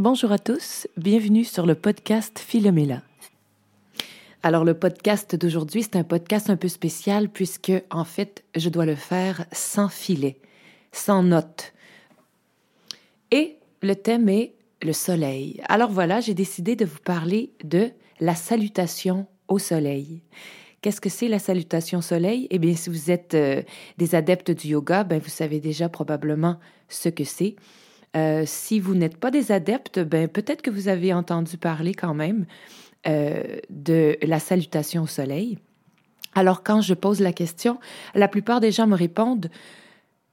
Bonjour à tous, bienvenue sur le podcast Philomela. Alors le podcast d'aujourd'hui, c'est un podcast un peu spécial puisque en fait, je dois le faire sans filet, sans notes. Et le thème est le soleil. Alors voilà, j'ai décidé de vous parler de la salutation au soleil. Qu'est-ce que c'est la salutation soleil? Eh bien, si vous êtes euh, des adeptes du yoga, ben vous savez déjà probablement ce que c'est. Euh, si vous n'êtes pas des adeptes, ben, peut-être que vous avez entendu parler quand même euh, de la salutation au soleil. Alors quand je pose la question, la plupart des gens me répondent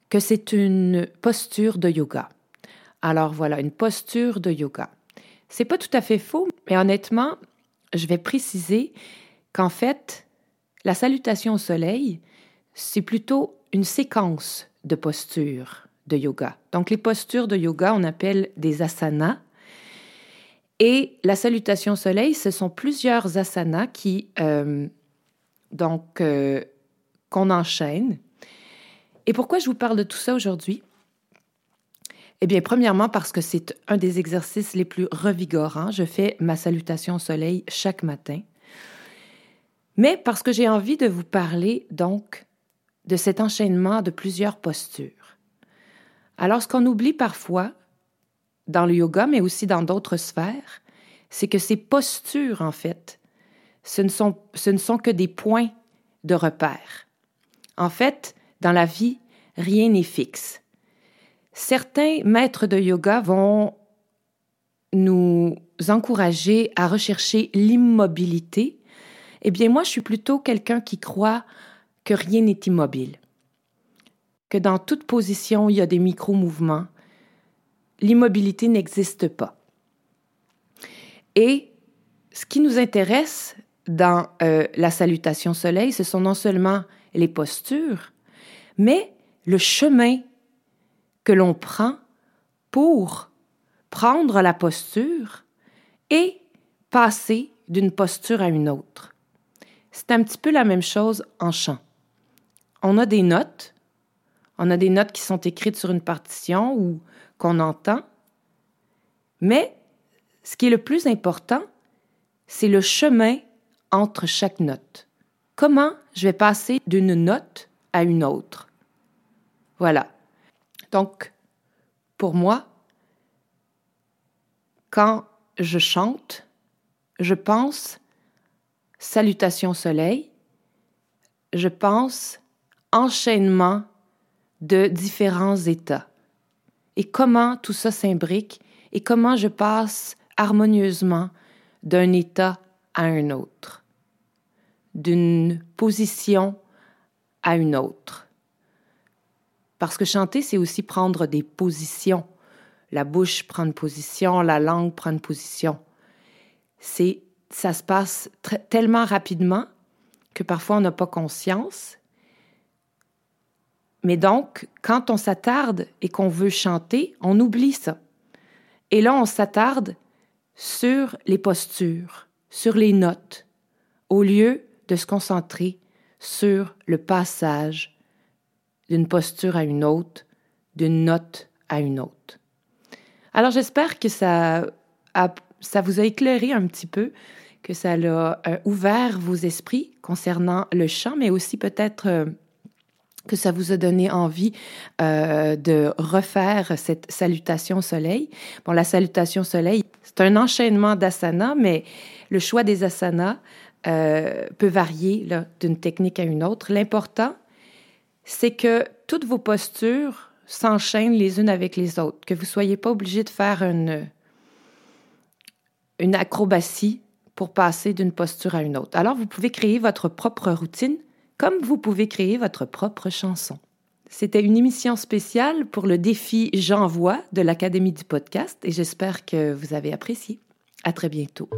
que c'est une posture de yoga. Alors voilà, une posture de yoga. C'est pas tout à fait faux, mais honnêtement, je vais préciser qu'en fait, la salutation au soleil, c'est plutôt une séquence de postures de yoga. Donc les postures de yoga, on appelle des asanas. Et la salutation au soleil, ce sont plusieurs asanas qui, euh, donc, euh, qu'on enchaîne. Et pourquoi je vous parle de tout ça aujourd'hui? Eh bien, premièrement, parce que c'est un des exercices les plus revigorants. Je fais ma salutation au soleil chaque matin. Mais parce que j'ai envie de vous parler, donc, de cet enchaînement de plusieurs postures. Alors, ce qu'on oublie parfois dans le yoga, mais aussi dans d'autres sphères, c'est que ces postures, en fait, ce ne, sont, ce ne sont que des points de repère. En fait, dans la vie, rien n'est fixe. Certains maîtres de yoga vont nous encourager à rechercher l'immobilité. Eh bien, moi, je suis plutôt quelqu'un qui croit que rien n'est immobile que dans toute position, il y a des micro-mouvements. L'immobilité n'existe pas. Et ce qui nous intéresse dans euh, la salutation soleil, ce sont non seulement les postures, mais le chemin que l'on prend pour prendre la posture et passer d'une posture à une autre. C'est un petit peu la même chose en chant. On a des notes on a des notes qui sont écrites sur une partition ou qu'on entend. Mais ce qui est le plus important, c'est le chemin entre chaque note. Comment je vais passer d'une note à une autre? Voilà. Donc, pour moi, quand je chante, je pense salutation soleil, je pense enchaînement de différents états et comment tout ça s'imbrique et comment je passe harmonieusement d'un état à un autre, d'une position à une autre. Parce que chanter, c'est aussi prendre des positions. La bouche prend une position, la langue prend une position. C'est, ça se passe tellement rapidement que parfois on n'a pas conscience mais donc, quand on s'attarde et qu'on veut chanter, on oublie ça. Et là, on s'attarde sur les postures, sur les notes, au lieu de se concentrer sur le passage d'une posture à une autre, d'une note à une autre. Alors j'espère que ça, ça vous a éclairé un petit peu, que ça a euh, ouvert vos esprits concernant le chant, mais aussi peut-être euh, que ça vous a donné envie euh, de refaire cette salutation soleil. Bon, la salutation soleil, c'est un enchaînement d'asanas, mais le choix des asanas euh, peut varier d'une technique à une autre. L'important, c'est que toutes vos postures s'enchaînent les unes avec les autres, que vous ne soyez pas obligé de faire une, une acrobatie pour passer d'une posture à une autre. Alors, vous pouvez créer votre propre routine comme vous pouvez créer votre propre chanson. C'était une émission spéciale pour le défi J'envoie de l'Académie du podcast et j'espère que vous avez apprécié. À très bientôt.